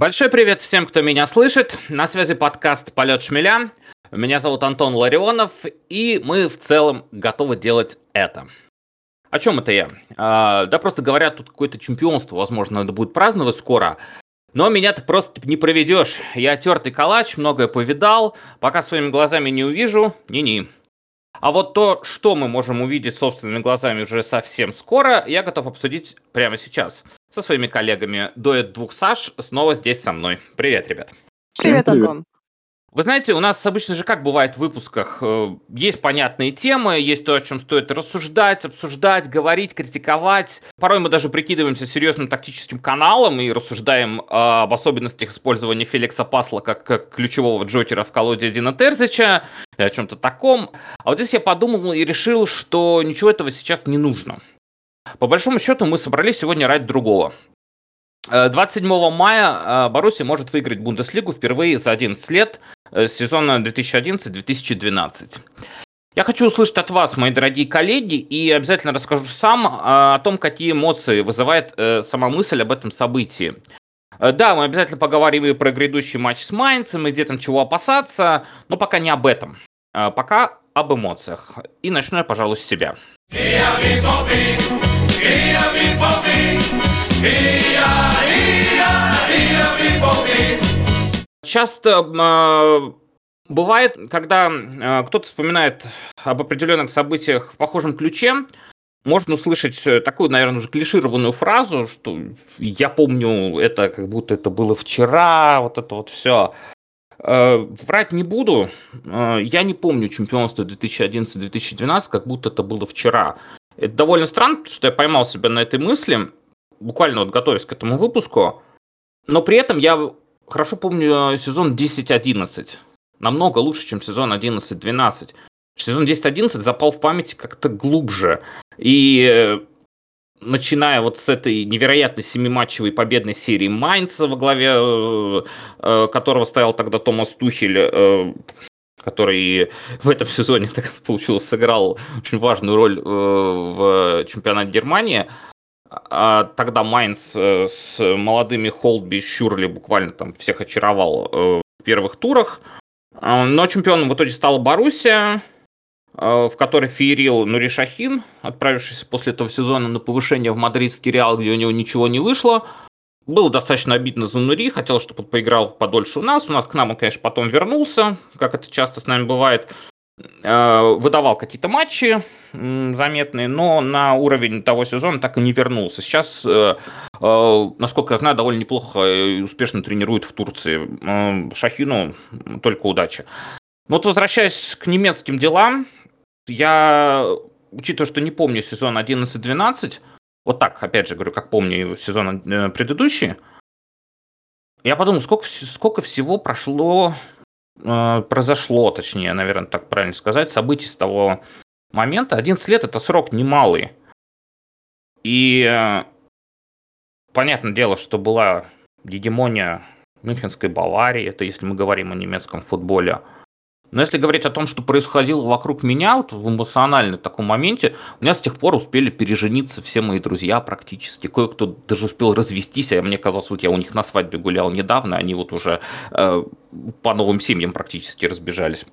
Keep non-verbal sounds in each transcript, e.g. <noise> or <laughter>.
Большой привет всем, кто меня слышит. На связи подкаст «Полет шмеля». Меня зовут Антон Ларионов, и мы в целом готовы делать это. О чем это я? А, да просто говорят, тут какое-то чемпионство, возможно, надо будет праздновать скоро. Но меня ты просто не проведешь. Я тертый калач, многое повидал. Пока своими глазами не увижу, ни-ни. А вот то, что мы можем увидеть собственными глазами уже совсем скоро, я готов обсудить прямо сейчас со своими коллегами. Дуэт двух Саш снова здесь со мной. Привет, ребят. Привет, Антон. Вы знаете, у нас обычно же как бывает в выпусках, э, есть понятные темы, есть то, о чем стоит рассуждать, обсуждать, говорить, критиковать. Порой мы даже прикидываемся серьезным тактическим каналом и рассуждаем об особенностях использования Феликса Пасла как, как ключевого джокера в колоде Дина Терзича, и о чем-то таком. А вот здесь я подумал и решил, что ничего этого сейчас не нужно. По большому счету мы собрались сегодня ради другого. 27 э, мая э, Баруси может выиграть Бундеслигу впервые за 11 лет э, сезона 2011-2012. Я хочу услышать от вас, мои дорогие коллеги, и обязательно расскажу сам о том, какие эмоции вызывает сама мысль об этом событии. Да, мы обязательно поговорим и про грядущий матч с Майнцем, и где там чего опасаться, но пока не об этом. Пока об эмоциях. И начну я, пожалуй, с себя. Часто э, бывает, когда э, кто-то вспоминает об определенных событиях в похожем ключе, можно услышать такую, наверное, уже клишированную фразу, что я помню это, как будто это было вчера, вот это вот все. Э, врать не буду. Э, я не помню чемпионство 2011-2012, как будто это было вчера. Это довольно странно, что я поймал себя на этой мысли буквально вот готовясь к этому выпуску. Но при этом я хорошо помню сезон 10-11. Намного лучше, чем сезон 11-12. Сезон 10-11 запал в памяти как-то глубже. И э, начиная вот с этой невероятной семиматчевой победной серии Майнца, во главе э, э, которого стоял тогда Томас Тухель, который в этом сезоне, так <laughs> получилось, сыграл очень важную роль в чемпионате Германии, а тогда Майнс э, с молодыми Холдби и Щурли буквально там всех очаровал э, в первых турах. А, но чемпионом в итоге стала Боруссия, э, в которой феерил Нури Шахин, отправившийся после этого сезона на повышение в мадридский Реал, где у него ничего не вышло. Было достаточно обидно за Нури, хотел, чтобы он поиграл подольше у нас. У нас к нам он, конечно, потом вернулся, как это часто с нами бывает. Э, выдавал какие-то матчи заметные, но на уровень того сезона так и не вернулся. Сейчас, э, э, насколько я знаю, довольно неплохо и успешно тренирует в Турции. Шахину только удачи. Но вот возвращаясь к немецким делам, я, учитывая, что не помню сезон 11-12, вот так, опять же говорю, как помню сезон предыдущий, я подумал, сколько, сколько всего прошло Э, произошло, точнее, наверное, так правильно сказать, событий с того момента. 11 лет – это срок немалый. И э, понятное дело, что была гегемония Мюнхенской Баварии, это если мы говорим о немецком футболе – но если говорить о том, что происходило вокруг меня, вот в эмоциональном таком моменте, у меня с тех пор успели пережениться все мои друзья практически. Кое-кто даже успел развестись, а мне казалось, вот я у них на свадьбе гулял недавно, они вот уже э, по новым семьям практически разбежались.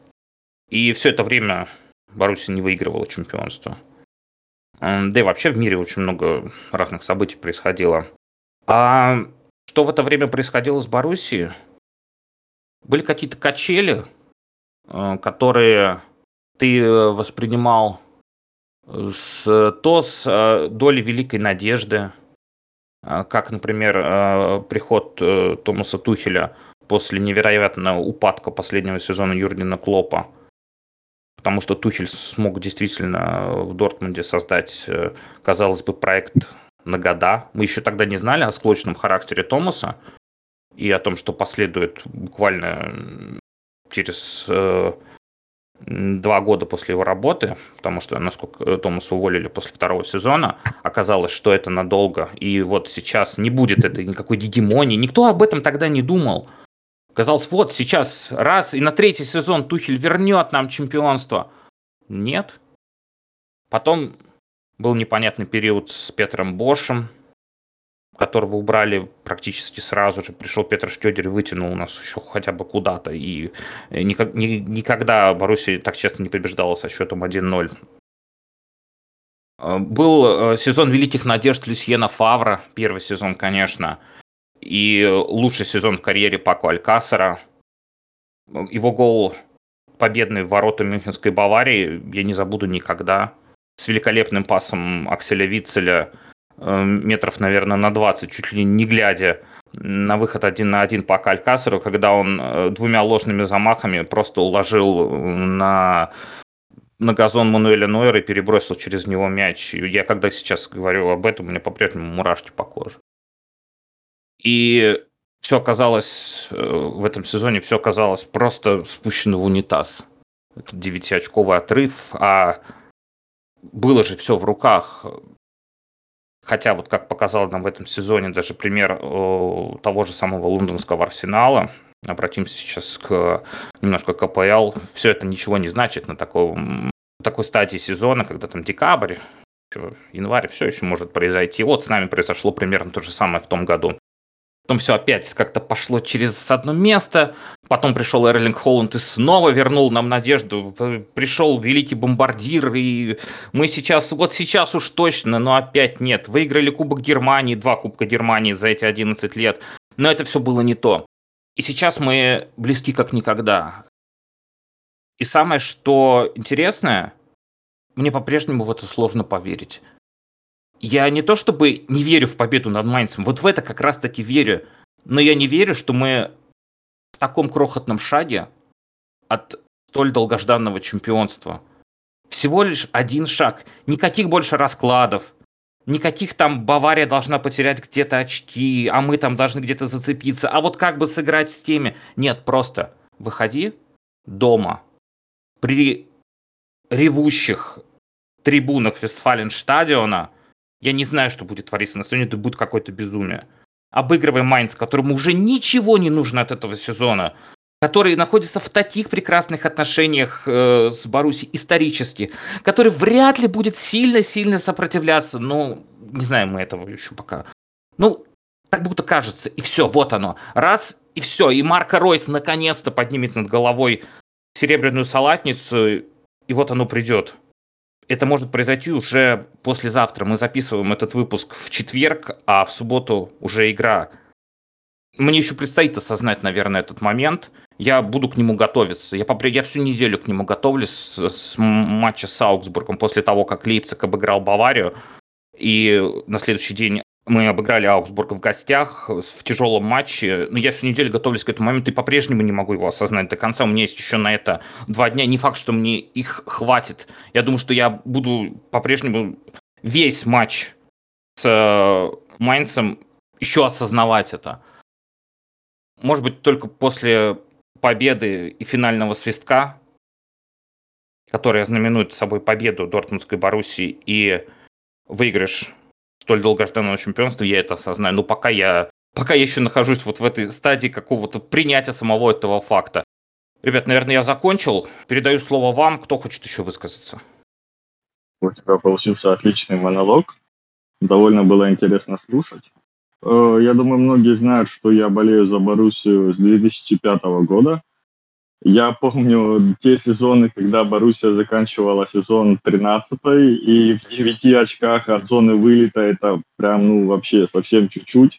И все это время Боруссия не выигрывала чемпионство. Да и вообще в мире очень много разных событий происходило. А что в это время происходило с Боруссией? Были какие-то качели, которые ты э, воспринимал с, то с э, долей великой надежды, как, например, приход Томаса Тухеля после невероятного упадка последнего сезона Юргена Клопа, потому что Тухель смог действительно в Дортмунде создать, казалось бы, проект на года. Мы еще тогда не знали о склочном характере Томаса и о том, что последует буквально через э, два года после его работы, потому что, насколько Томаса уволили после второго сезона, оказалось, что это надолго, и вот сейчас не будет этой никакой гегемонии. Никто об этом тогда не думал. Казалось, вот сейчас раз и на третий сезон Тухель вернет нам чемпионство. Нет. Потом был непонятный период с Петром Бошем, которого убрали практически сразу же. Пришел Петр Штёдер и вытянул нас еще хотя бы куда-то. И ни, никогда Боруссия так часто не побеждала со счетом 1-0. Э, был э, сезон великих надежд Люсьена Фавра, первый сезон, конечно, и лучший сезон в карьере Пако Алькасара. Его гол победный в ворота Мюнхенской Баварии я не забуду никогда. С великолепным пасом Акселя Вицеля э, метров, наверное, на 20, чуть ли не глядя на выход один на один по Алькасару, когда он двумя ложными замахами просто уложил на на газон Мануэля Нойера и перебросил через него мяч. Я когда сейчас говорю об этом, у меня по-прежнему мурашки по коже. И все оказалось э, в этом сезоне, все оказалось просто спущено в унитаз. Это девятиочковый отрыв, а было же все в руках. Хотя вот как показал нам в этом сезоне даже пример того же самого лондонского арсенала, обратимся сейчас к немножко КПЛ. Все это ничего не значит на таком, такой стадии сезона, когда там декабрь, январь, все еще может произойти. Вот с нами произошло примерно то же самое в том году. Потом все опять как-то пошло через одно место. Потом пришел Эрлинг Холланд и снова вернул нам надежду. Пришел великий бомбардир, и мы сейчас, вот сейчас уж точно, но опять нет. Выиграли Кубок Германии, два Кубка Германии за эти 11 лет. Но это все было не то. И сейчас мы близки как никогда. И самое, что интересное, мне по-прежнему в это сложно поверить. Я не то чтобы не верю в победу над Майнцем, вот в это как раз-таки верю, но я не верю, что мы в таком крохотном шаге от столь долгожданного чемпионства. Всего лишь один шаг, никаких больше раскладов, никаких там Бавария должна потерять где-то очки, а мы там должны где-то зацепиться, а вот как бы сыграть с теми? Нет, просто выходи дома при ревущих трибунах Вестфаленстадиона, я не знаю, что будет твориться на стадионе, это будет какое-то безумие. Обыгрывай Майнц, которому уже ничего не нужно от этого сезона, который находится в таких прекрасных отношениях э, с Баруси исторически, который вряд ли будет сильно-сильно сопротивляться, но не знаем мы этого еще пока. Ну, как будто кажется, и все, вот оно. Раз, и все, и Марко Ройс наконец-то поднимет над головой серебряную салатницу, и вот оно придет. Это может произойти уже послезавтра. Мы записываем этот выпуск в четверг, а в субботу уже игра. Мне еще предстоит осознать, наверное, этот момент. Я буду к нему готовиться. Я, попри... я всю неделю к нему готовлюсь с, с матча с Аугсбургом после того, как Лейпциг обыграл Баварию. И на следующий день мы обыграли Аугсбург в гостях в тяжелом матче. Но я всю неделю готовлюсь к этому моменту и по-прежнему не могу его осознать до конца. У меня есть еще на это два дня. Не факт, что мне их хватит. Я думаю, что я буду по-прежнему весь матч с э, Майнцем еще осознавать это. Может быть, только после победы и финального свистка, который знаменует собой победу Дортмундской Боруссии и выигрыш столь долгожданного чемпионства, я это осознаю. Но пока я, пока я еще нахожусь вот в этой стадии какого-то принятия самого этого факта. Ребят, наверное, я закончил. Передаю слово вам. Кто хочет еще высказаться? У тебя получился отличный монолог. Довольно было интересно слушать. Э, я думаю, многие знают, что я болею за Боруссию с 2005 года. Я помню те сезоны, когда Боруссия заканчивала сезон 13 и в 9 очках от зоны вылета это прям, ну, вообще совсем чуть-чуть.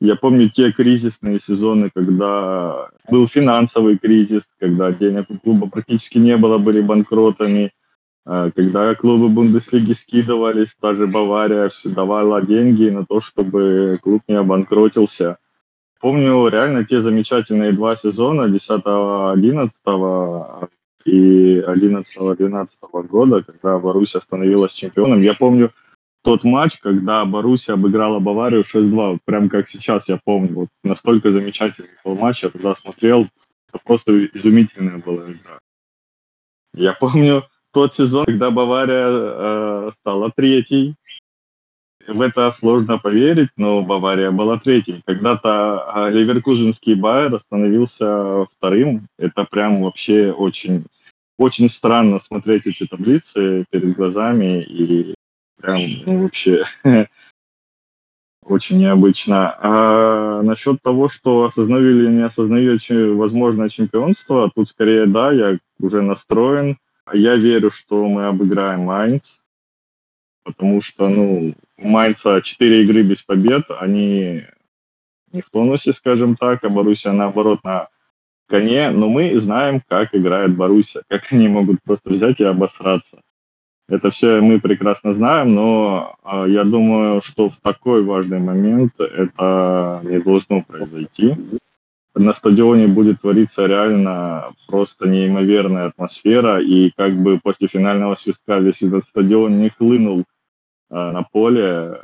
Я помню те кризисные сезоны, когда был финансовый кризис, когда денег у клуба практически не было, были банкротами, а, когда клубы Бундеслиги скидывались, даже Бавария давала деньги на то, чтобы клуб не обанкротился – Помню реально те замечательные два сезона 10-11 и 11-12 года, когда Боруссия становилась чемпионом. Я помню тот матч, когда Боруссия обыграла Баварию 6-2, прям как сейчас я помню. Вот настолько замечательный был матч, я тогда смотрел, это просто изумительная была игра. Я помню тот сезон, когда Бавария э, стала третьей, в это сложно поверить, но Бавария была третьей. Когда-то а, Ливеркузенский Байер остановился вторым. Это прям вообще очень, очень странно смотреть эти таблицы перед глазами и прям ну, вообще <laughs> очень необычно. А насчет того, что осознаю или не осознаю возможное чемпионство, тут скорее да, я уже настроен. Я верю, что мы обыграем Майнц, потому что, ну, у Майнца 4 игры без побед, они не в тонусе, скажем так, а Боруссия, наоборот, на коне, но мы знаем, как играет Боруссия, как они могут просто взять и обосраться. Это все мы прекрасно знаем, но э, я думаю, что в такой важный момент это не должно произойти. На стадионе будет твориться реально просто неимоверная атмосфера, и как бы после финального свистка весь этот стадион не хлынул на поле,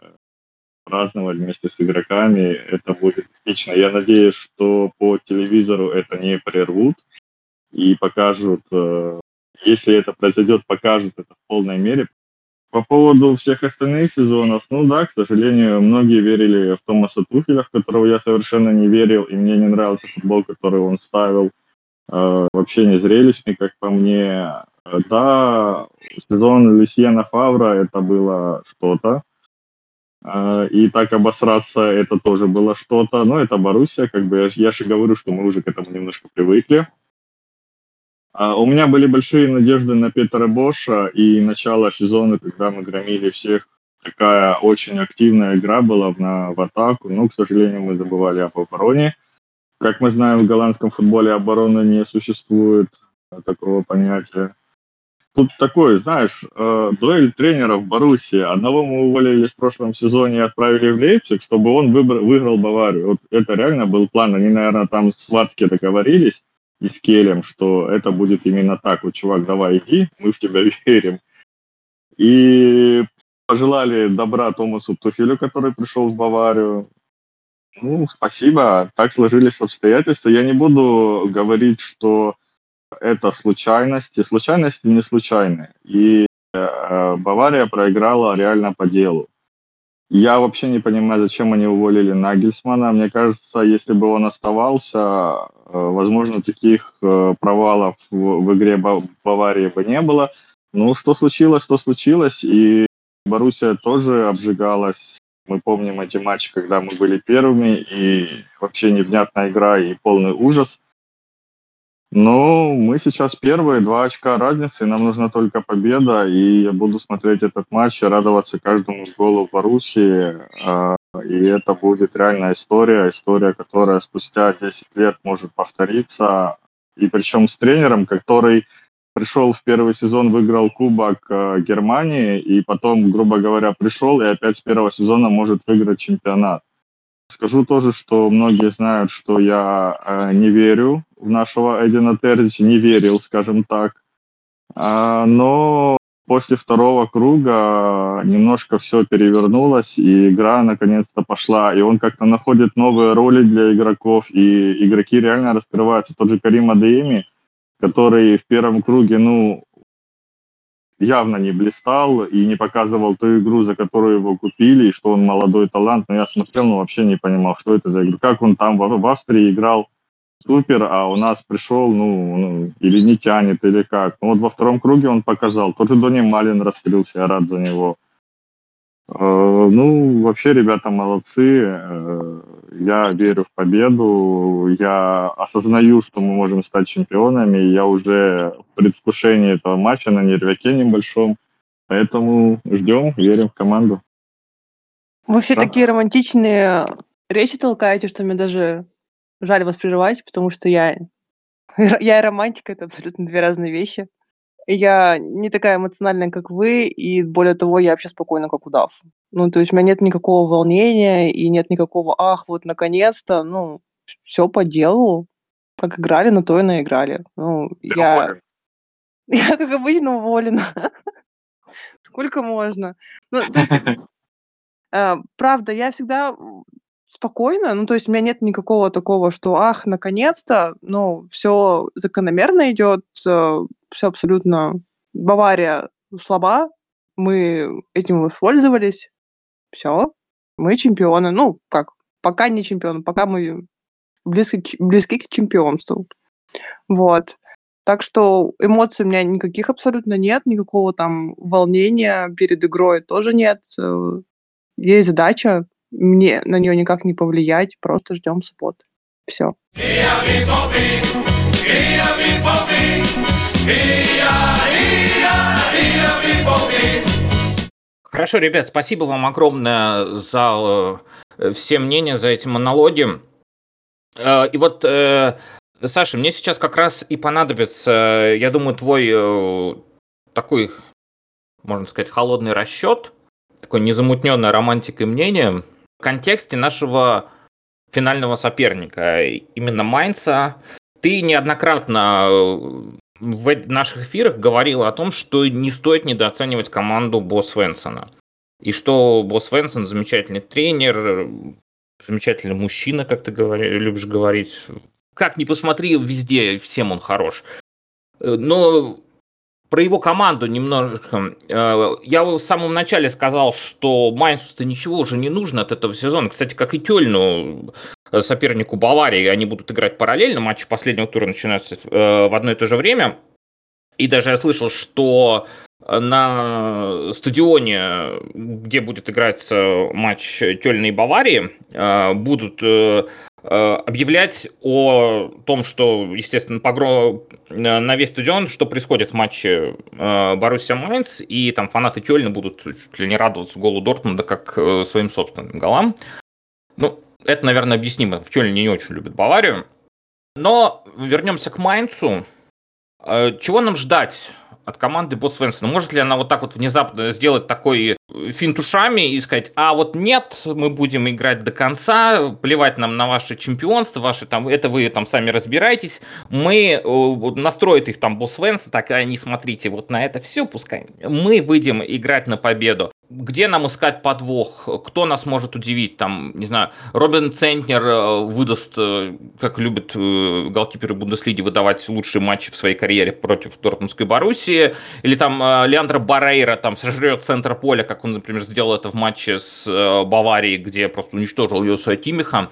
праздновать вместе с игроками, это будет отлично. Я надеюсь, что по телевизору это не прервут и покажут э, если это произойдет, покажут это в полной мере. По поводу всех остальных сезонов, ну да, к сожалению, многие верили в Томаса Тухеля, в которого я совершенно не верил, и мне не нравился футбол, который он ставил. Э, вообще не зрелищный, как по мне. Да, сезон Люсьена Фавра это было что-то. Э, и так обосраться это тоже было что-то. Но это Боруссия, как бы я, я же говорю, что мы уже к этому немножко привыкли. А, у меня были большие надежды на Петра Боша и начало сезона, когда мы громили всех. Такая очень активная игра была на, в атаку, но, к сожалению, мы забывали об обороне. Как мы знаем, в голландском футболе обороны не существует такого понятия. Тут такой, знаешь, э, дуэль тренеров Боруссии. Одного мы уволили в прошлом сезоне и отправили в Лейпциг, чтобы он выбор, выиграл Баварию. Вот это реально был план. Они, наверное, там с Вацки договорились и с Келем, что это будет именно так. Вот, чувак, давай иди, мы в тебя <laughs> верим. И пожелали добра Томасу Тухелю, который пришел в Баварию. Ну, спасибо. Так сложились обстоятельства. Я не буду говорить, что это случайности. Случайности не случайны. И э, Бавария проиграла реально по делу. Я вообще не понимаю, зачем они уволили Нагельсмана. Мне кажется, если бы он оставался, э, возможно, таких э, провалов в игре Баварии бы не было. Ну, что случилось, что случилось. И Боруссия тоже обжигалась. Мы помним эти матчи, когда мы были первыми, и вообще невнятная игра и полный ужас. Ну, мы сейчас первые, два очка разницы, нам нужна только победа, и я буду смотреть этот матч и радоваться каждому голу Боруссии. А, и это будет реальная история, история, которая спустя 10 лет может повториться. И причем с тренером, который пришел в первый сезон, выиграл Кубок а, Германии, и потом, грубо говоря, пришел и опять с первого сезона может выиграть чемпионат. Скажу тоже, что многие знают, что я э, не верю в нашего Эдина Терзича, не верил, скажем так. А, но после второго круга немножко все перевернулось, и игра наконец-то пошла. И он как-то находит новые роли для игроков, и игроки реально раскрываются. Тот же Карим Адееми, который в первом круге, ну, явно не блистал и не показывал ту игру, за которую его купили, и что он молодой талант. Но я смотрел, но вообще не понимал, что это за игра. Как он там в, Австрии играл супер, а у нас пришел, ну, ну, или не тянет, или как. Ну, вот во втором круге он показал. Тот же Дони Малин раскрылся, я рад за него. Э, ну, вообще, ребята молодцы. Я верю в победу. Я осознаю, что мы можем стать чемпионами. Я уже в предвкушении этого матча на нервяке небольшом. Поэтому ждем, верим в команду. Вы все да? такие романтичные речи толкаете, что мне даже жаль вас прерывать, потому что я, <laughs> я и романтика — это абсолютно две разные вещи. Я не такая эмоциональная, как вы, и более того, я вообще спокойна, как удав. Ну, то есть у меня нет никакого волнения и нет никакого «ах, вот наконец-то». Ну, все по делу. Как играли, на то и наиграли. Ну, Ты я... Уволен. <laughs> Я, как обычно, уволена. Сколько можно? Ну, то есть, э, <laughs> правда, я всегда спокойно. Ну, то есть у меня нет никакого такого, что ах, наконец-то, ну, все закономерно идет, э, все абсолютно. Бавария слаба, мы этим воспользовались, все, мы чемпионы. Ну, как, пока не чемпионы, пока мы близки, близки к чемпионству. Вот. Так что эмоций у меня никаких абсолютно нет, никакого там волнения перед игрой тоже нет. Э, есть задача, мне на нее никак не повлиять, просто ждем субботы. Все. Хорошо, ребят, спасибо вам огромное за э, все мнения, за эти монологи. Э, и вот, э, Саша, мне сейчас как раз и понадобится, я думаю, твой такой, можно сказать, холодный расчет, такое незамутненное романтикой мнение в контексте нашего финального соперника, именно Майнца. Ты неоднократно в наших эфирах говорил о том, что не стоит недооценивать команду Босс Свенсона. И что Босс Свенсон замечательный тренер, замечательный мужчина, как ты говори, любишь говорить. Как ни посмотри, везде всем он хорош. Но про его команду немножко. Э, я в самом начале сказал, что Майнсу-то ничего уже не нужно от этого сезона. Кстати, как и Тёльну, э, сопернику Баварии, они будут играть параллельно. Матчи последнего тура начинаются э, в одно и то же время. И даже я слышал, что на стадионе, где будет играть матч Тёльна и Баварии, будут объявлять о том, что, естественно, погром на весь стадион, что происходит в матче э, Боруссия Майнц, и там фанаты Кёльна будут чуть ли не радоваться голу Дортмунда как э, своим собственным голам. Ну, это, наверное, объяснимо. В Кёльне не очень любят Баварию. Но вернемся к Майнцу. Чего нам ждать от команды Босс Свенсона? Может ли она вот так вот внезапно сделать такой финт ушами и сказать, а вот нет, мы будем играть до конца, плевать нам на ваше чемпионство, ваши там, это вы там сами разбирайтесь, мы настроит их там Босс Венса, так, а не смотрите вот на это все, пускай. Мы выйдем играть на победу где нам искать подвох, кто нас может удивить, там, не знаю, Робин Центнер э, выдаст, э, как любят э, голкиперы Бундеслиги, выдавать лучшие матчи в своей карьере против Дортмундской Боруссии, или там Леандро Барейра там сожрет центр поля, как он, например, сделал это в матче с Баварией, где просто уничтожил Йосуа Тимиха,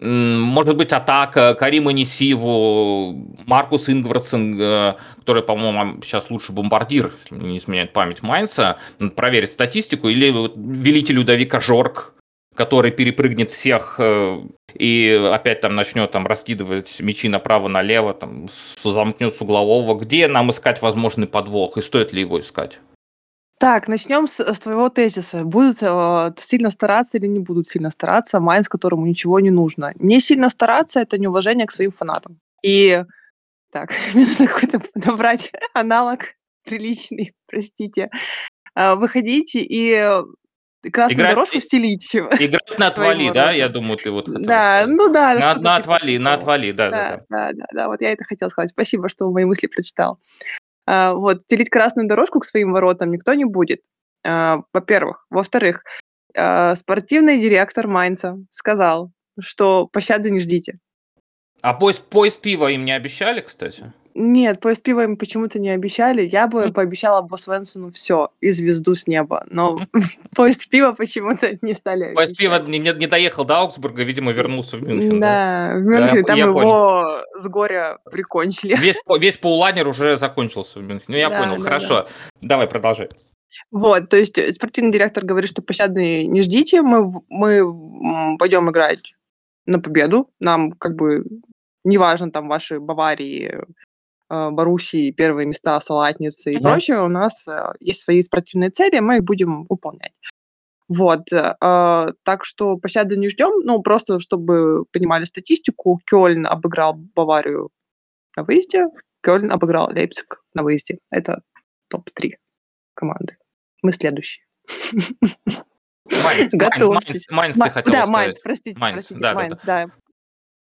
может быть, атака Карима Несиву, Маркус Ингвардсен, э, который, по-моему, сейчас лучший бомбардир, не изменяет память Майнца, надо проверить статистику, или велитель Людовика Жорк, который перепрыгнет всех э, и опять там начнет там раскидывать мячи направо-налево, там замкнет с углового. Где нам искать возможный подвох и стоит ли его искать? Так, начнем с, с твоего тезиса. Будут э, сильно стараться или не будут сильно стараться Майнц, которому ничего не нужно. Не сильно стараться– это неуважение к своим фанатам. И так, <laughs> мне нужно какой-то набрать аналог приличный, <laughs> простите. Э, выходить и красную играть, дорожку стелить. <laughs> Играть на отвали, да, я думаю, ты вот Да, ну да. На, на типа отвали, на отвали, да, да, да, да, да, да, вот я это хотела сказать. Спасибо, что мои мысли прочитал. А, вот, стелить красную дорожку к своим воротам никто не будет, а, во-первых. Во-вторых, а, спортивный директор Майнца сказал, что пощады не ждите. А поезд, поезд пива им не обещали, кстати? Нет, поезд пива им почему-то не обещали. Я бы пообещала Босс Венсону все и звезду с неба. Но <laughs> поезд пива почему-то не стали Поезд пива не, не доехал до Аугсбурга, видимо, вернулся в Мюнхен. Да, да? в Мюнхене да, там его понял. с горя прикончили. Весь, весь паулайнер уже закончился в Мюнхене. Ну, я да, понял, да, хорошо. Да. Давай, продолжай. Вот, то есть спортивный директор говорит, что пощады не ждите, мы, мы пойдем играть на победу. Нам как бы неважно там ваши Баварии, э, Боруссии, первые места, салатницы и прочее, у нас э, есть свои спортивные цели, мы их будем выполнять. Вот, э, так что пощады не ждем, ну, просто чтобы понимали статистику, Кёльн обыграл Баварию на выезде, Кёльн обыграл Лейпциг на выезде. Это топ-3 команды. Мы следующие. Майнц, <laughs> Готовьтесь. Майнц, Майнц, хотел Да, Майнц, простите, Майнц, простите, да, Майнц, да. да.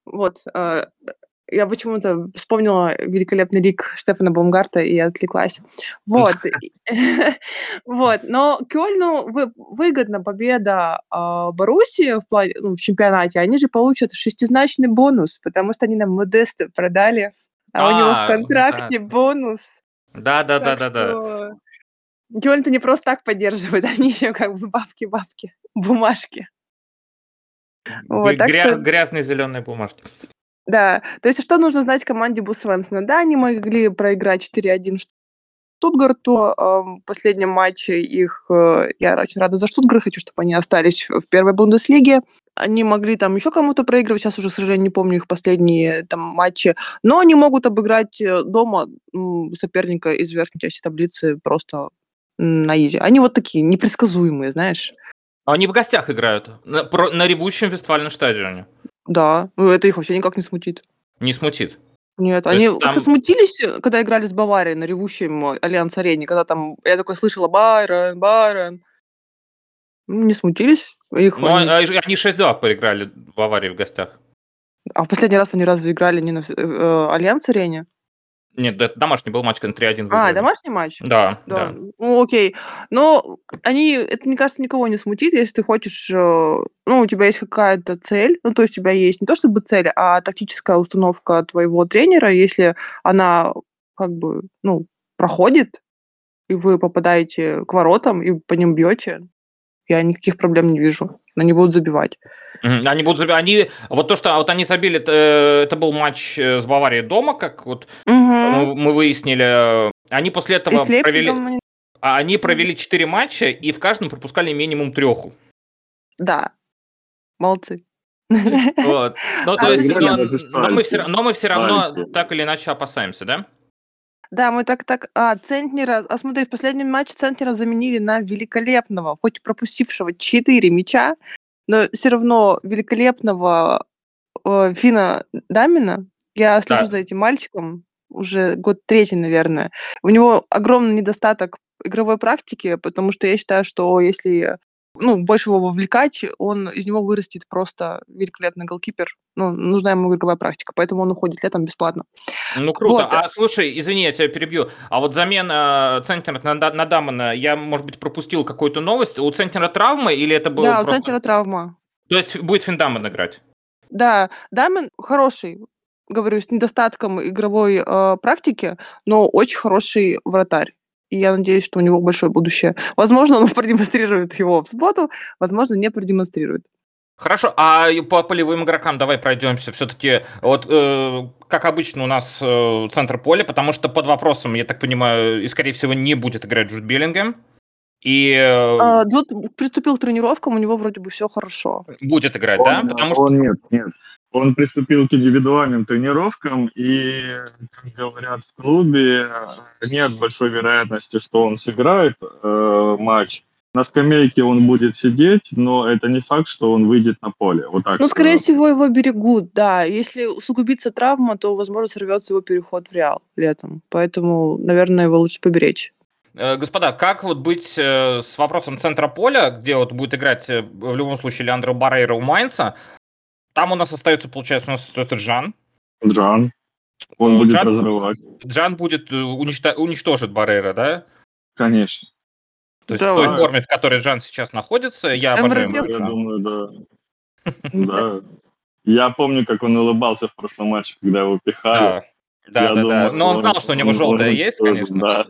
Вот. Э, я почему-то вспомнила великолепный лик Стефана Баумгарта и отвлеклась. Вот. <laughs> <laughs> вот. Но Кёльну выгодна победа э, Боруссии в, плане, ну, в чемпионате. Они же получат шестизначный бонус, потому что они нам Модеста продали, а, у него в а, контракте бонус. Да, да, да, да, да. Кёльн-то не просто так поддерживает, <laughs> они еще как бы бабки-бабки, бумажки. Вот, так Гря- что... Грязные зеленые бумажки. Да, то есть что нужно знать команде Бус Свенсона? Да, они могли проиграть 4-1 Штутгарт, то в последнем матче их... Э, я очень рада за Штутгарт, хочу, чтобы они остались в первой Бундеслиге. Они могли там еще кому-то проигрывать, сейчас уже, к сожалению, не помню их последние там матчи, но они могут обыграть э, дома соперника из верхней части таблицы просто на изи. Они вот такие непредсказуемые, знаешь. Они в гостях играют на, на ревущем фестивальном стадионе. Да, ну это их вообще никак не смутит. Не смутит. Нет, То они там... как-то смутились, когда играли с Баварией на ревущем Альянс-арене, когда там, я такой слышала, Байрон, Байрон. Ну, не смутились. Их ну, они... они 6-2 проиграли Баварии в гостях. А в последний раз они разве играли не на э, э, Альянс-арене? Нет, это домашний был матч, когда 3-1 А, домашний матч? Да, да. да. Ну, окей. Но они, это, мне кажется, никого не смутит, если ты хочешь, э, ну, у тебя есть какая-то цель, ну, то есть у тебя есть не то чтобы цель, а тактическая установка твоего тренера, если она как бы, ну, проходит, и вы попадаете к воротам и по ним бьете, я никаких проблем не вижу. Они будут забивать. Они будут забивать. Они вот то, что вот они забили, это, э, это был матч э, с Баварией дома, как вот угу. мы, мы выяснили. Они после этого и провели. Они... А они провели четыре матча и в каждом пропускали минимум треху. Да. Молодцы. Вот. Ну, то а есть, но, но, мы все, но мы все равно так или иначе опасаемся, да? Да, мы так так а, Центнера а смотри, в последнем матче Центнера заменили на великолепного, хоть пропустившего 4 мяча, но все равно великолепного, э, Фина Дамина. Я слежу Да. за этим мальчиком уже год третий, наверное. У него огромный недостаток игровой практики, потому что я считаю, что если ну, больше его вовлекать, он из него вырастет просто великолепный голкипер. Ну, нужна ему игровая практика, поэтому он уходит летом бесплатно. Ну, круто. Вот. А слушай, извини, я тебя перебью. А вот замена э, Центнера на, на Дамана, я, может быть, пропустил какую-то новость. У Центнера травма или это было Да, просто... у Центнера травма. То есть будет Финдаман играть? Да, Даман хороший, говорю, с недостатком игровой э, практики, но очень хороший вратарь и я надеюсь, что у него большое будущее. Возможно, он <laughs> продемонстрирует его в субботу, возможно, не продемонстрирует. Хорошо, а по полевым игрокам давай пройдемся. Все-таки, вот э, как обычно у нас э, центр поля, потому что под вопросом, я так понимаю, и скорее всего не будет играть Джуд Биллингем. И... Э, а, Джуд приступил к тренировкам, у него вроде бы все хорошо. Будет играть, он, да? Потому он, что... Нет, нет. Он приступил к индивидуальным тренировкам, и, как говорят в клубе, нет большой вероятности, что он сыграет э, матч. На скамейке он будет сидеть, но это не факт, что он выйдет на поле. Вот так. Ну, скорее всего, его берегут, да. Если усугубится травма, то, возможно, сорвется его переход в Реал летом. Поэтому, наверное, его лучше поберечь. Э, господа, как вот быть э, с вопросом центра поля, где вот будет играть э, в любом случае Леандро Барейра у Майнца, там у нас остается, получается, у нас остается Джан. Джан. Он будет Джан, разрывать. Джан будет э, уничто... уничтожит Баррера, да? Конечно. То есть да, в той форме, в которой Джан сейчас находится, я обожаю Я думаю, да. <laughs> Да. Я помню, как он улыбался в прошлом матче, когда его пихали. Да, да, да. Но он знал, что у него желтая есть, конечно.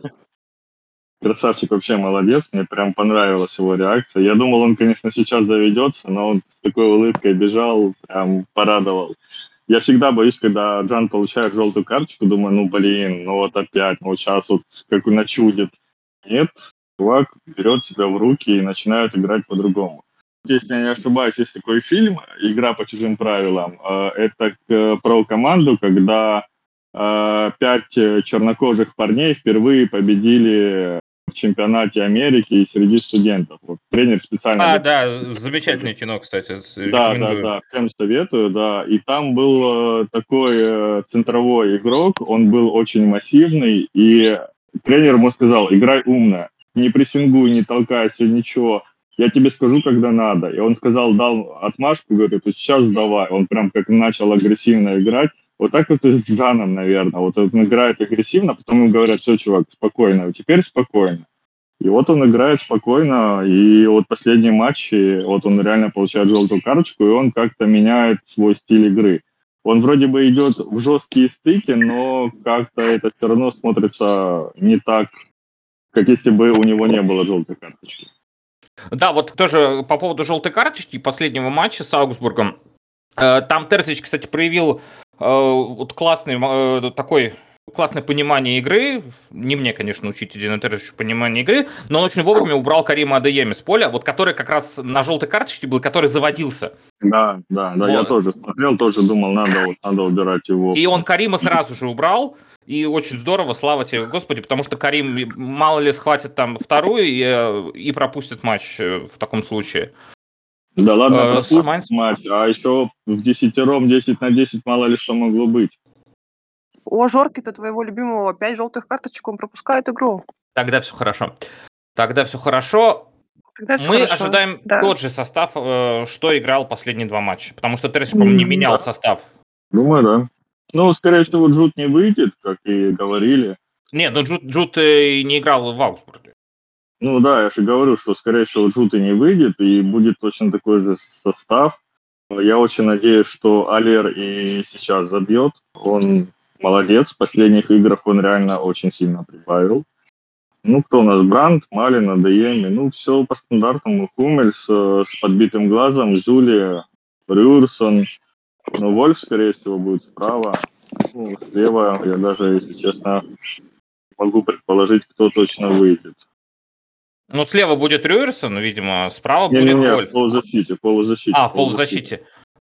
Красавчик вообще молодец, мне прям понравилась его реакция. Я думал, он, конечно, сейчас заведется, но он с такой улыбкой бежал, прям порадовал. Я всегда боюсь, когда Джан получает желтую карточку, думаю, ну блин, ну вот опять, ну сейчас вот как начудит. Нет, чувак берет себя в руки и начинает играть по-другому. Если я не ошибаюсь, есть такой фильм «Игра по чужим правилам». Э, это про команду, когда э, пять чернокожих парней впервые победили в чемпионате Америки и среди студентов. Вот тренер специально... А, да, замечательное кино, кстати. Да, да, да, всем советую, да. И там был э, такой э, центровой игрок, он был очень массивный, и тренер ему сказал, играй умно, не прессингуй, не толкайся, ничего, я тебе скажу, когда надо. И он сказал, дал отмашку, говорит, сейчас давай. Он прям как начал агрессивно играть, вот так вот и с Джаном, наверное. Вот он играет агрессивно, потом ему говорят, все, чувак, спокойно, теперь спокойно. И вот он играет спокойно, и вот последние матчи, вот он реально получает желтую карточку, и он как-то меняет свой стиль игры. Он вроде бы идет в жесткие стыки, но как-то это все равно смотрится не так, как если бы у него не было желтой карточки. Да, вот тоже по поводу желтой карточки последнего матча с Аугсбургом. Э, там Терзич, кстати, проявил вот классный э, такой классное понимание игры. Не мне, конечно, учить Эдина Терричу понимание игры, но он очень вовремя убрал Карима Адееми с поля, вот который как раз на желтой карточке был, который заводился. Да, да, да, я Вот. тоже смотрел, тоже думал, надо, вот, надо убирать его. И он Карима сразу же убрал. И очень здорово, слава тебе, Господи, потому что Карим, мало ли, схватит там вторую и, э, и пропустит матч э, в таком случае. Да ладно, Э, пропустит Майнц- матч, а еще в десятером 10 на 10 мало ли что могло быть. У Жорки-то твоего любимого пять желтых карточек, он пропускает игру. Тогда все хорошо. Тогда все хорошо. Тогда всё Мы хорошо. ожидаем Да. тот же состав, э, что играл последние два матча. Потому что Террис, по-моему, не менял да. состав. Думаю, да. Ну, скорее всего, Джут не выйдет, как и говорили. Нет, ну Джуд, Джуд э, не играл в Аугсбурге. Ну да, я же говорю, что, скорее всего, Джут и не выйдет, и будет точно такой же состав. Я очень надеюсь, что Алер и сейчас забьет. Он молодец. В последних играх он реально очень сильно прибавил. Ну, кто у нас? Бранд, Малин, Адееми. Ну, все по стандартам. Хумельс э, с подбитым глазом, Зули, Рюрсон. Ну, Вольф, скорее всего, будет справа. Ну, слева, я даже, если честно, могу предположить, кто точно выйдет. Ну, слева будет Рюерсон, видимо, справа будет Не-не-не, Вольф. в полузащите, в полузащите. А, в полузащите.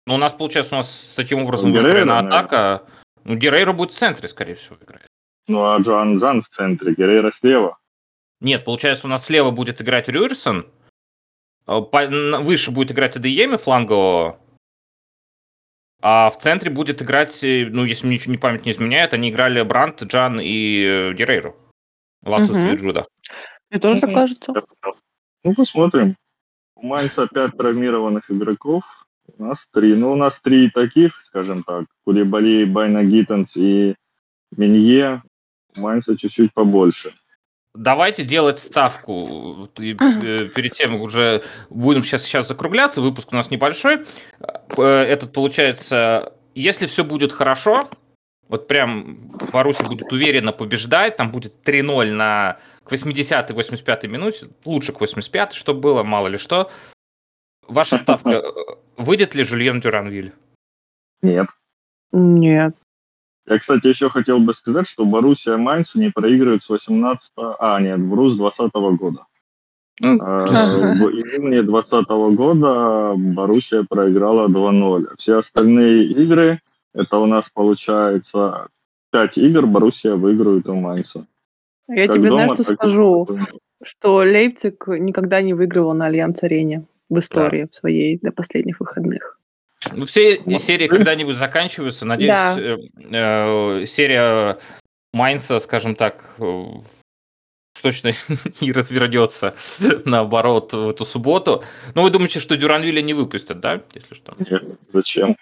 Ну, у нас, получается, у нас таким образом Геррера, выстроена наверное. атака. Ну, Геррейро будет в центре, скорее всего, играть. Ну, а Джан Джан в центре, Геррера слева. Нет, получается, у нас слева будет играть Рюерсон, на- выше будет играть Адееми флангового, а в центре будет играть, э, ну, если мне ничего не память не изменяет, они играли Брант, Джан и э, Геррейро в отсутствие Мгм. Джуда. Мне тоже так кажется. Ну, посмотрим. У Майнца пять травмированных игроков. У нас три. Ну, у нас три таких, скажем так. Кулибали, Байна Гиттенс и Минье. У Майнца чуть-чуть побольше. Давайте делать ставку. Э, Перед тем уже будем сейчас, сейчас закругляться. Выпуск у нас небольшой. Э, Этот получается, если все будет хорошо, вот прям Боруссия будет уверенно побеждать, там будет 3-0 на к 80-85 минуте, лучше к 85 чтобы было, мало ли что. Ваша <laughs> ставка, э, выйдет ли Жюльен Дюранвиль? Нет. Нет. Я, кстати, еще хотел бы сказать, что Боруссия Майнцу не проигрывает с 18 А, нет, вру, с 20 года. Ну, А. В июне 2020 года Боруссия проиграла 2-0. Все остальные игры, это у нас получается 5 игр Боруссия выигрывает у Майнца. Я Как тебе дома, знаешь, что скажу? Что Лейпциг никогда не выигрывал на Альянс-арене в истории своей до последних выходных. Ну, все Вот. серии когда-нибудь заканчиваются. Надеюсь, Да. э, э, серия Майнца, скажем так, э, уж точно <laughs> не развернется <laughs> наоборот в эту субботу. Но вы думаете, что Дюранвиля не выпустят, да, если что? Нет, зачем?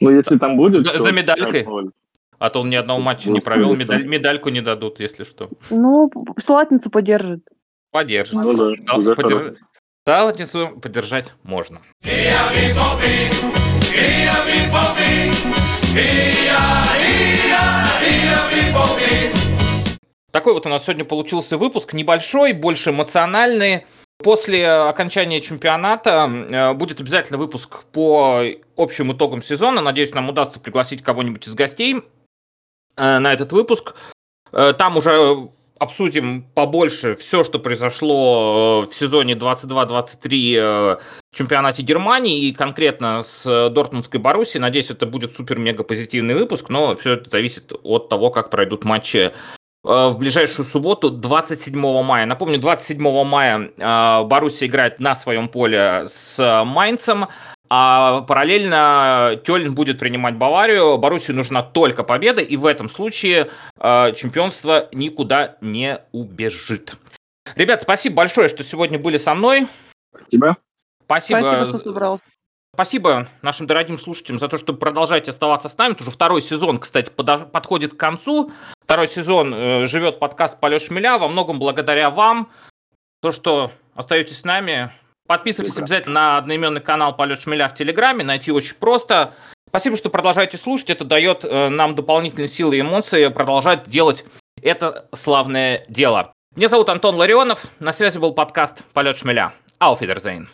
Ну, если там будет... За- то за медалькой? 5-0. А то он ни одного матча не провел, да. медаль- медальку не дадут, если что. Ну, салатницу поддержит. Поддержит. Ну да, Да, подерж-. Салатницу поддержать можно. Такой вот у нас сегодня получился выпуск, небольшой, больше эмоциональный. После окончания чемпионата э, будет обязательно выпуск по общим итогам сезона. Надеюсь, нам удастся пригласить кого-нибудь из гостей э, на этот выпуск. Э, Там уже обсудим побольше все, что произошло в сезоне 22-23 э, в чемпионате Германии и конкретно с Дортмундской Боруссией. Надеюсь, это будет супер-мега позитивный выпуск, но все это зависит от того, как пройдут матчи в ближайшую субботу, 27 мая. Напомню, 27 мая э, Боруссия играет на своем поле с э, Майнцем, а параллельно Тёльн будет принимать Баварию. Боруссии нужна только победа, и в этом случае э, чемпионство никуда не убежит. Ребят, спасибо большое, что сегодня были со мной. Тебя? Спасибо, Спасибо, что собрал. Спасибо нашим дорогим слушателям за то, что продолжаете оставаться с нами. Уже второй сезон, кстати, подходит к концу. Второй сезон э, живет подкаст «Полет шмеля». Во многом благодаря вам. То, что остаетесь с нами. Подписывайтесь Супер. обязательно на одноименный канал «Полет шмеля» в Телеграме. Найти очень просто. Спасибо, что продолжаете слушать. Это дает э, нам дополнительные силы и эмоции продолжать делать это славное дело. Меня зовут Антон Ларионов. На связи был подкаст «Полет шмеля». Ауфидерзейн.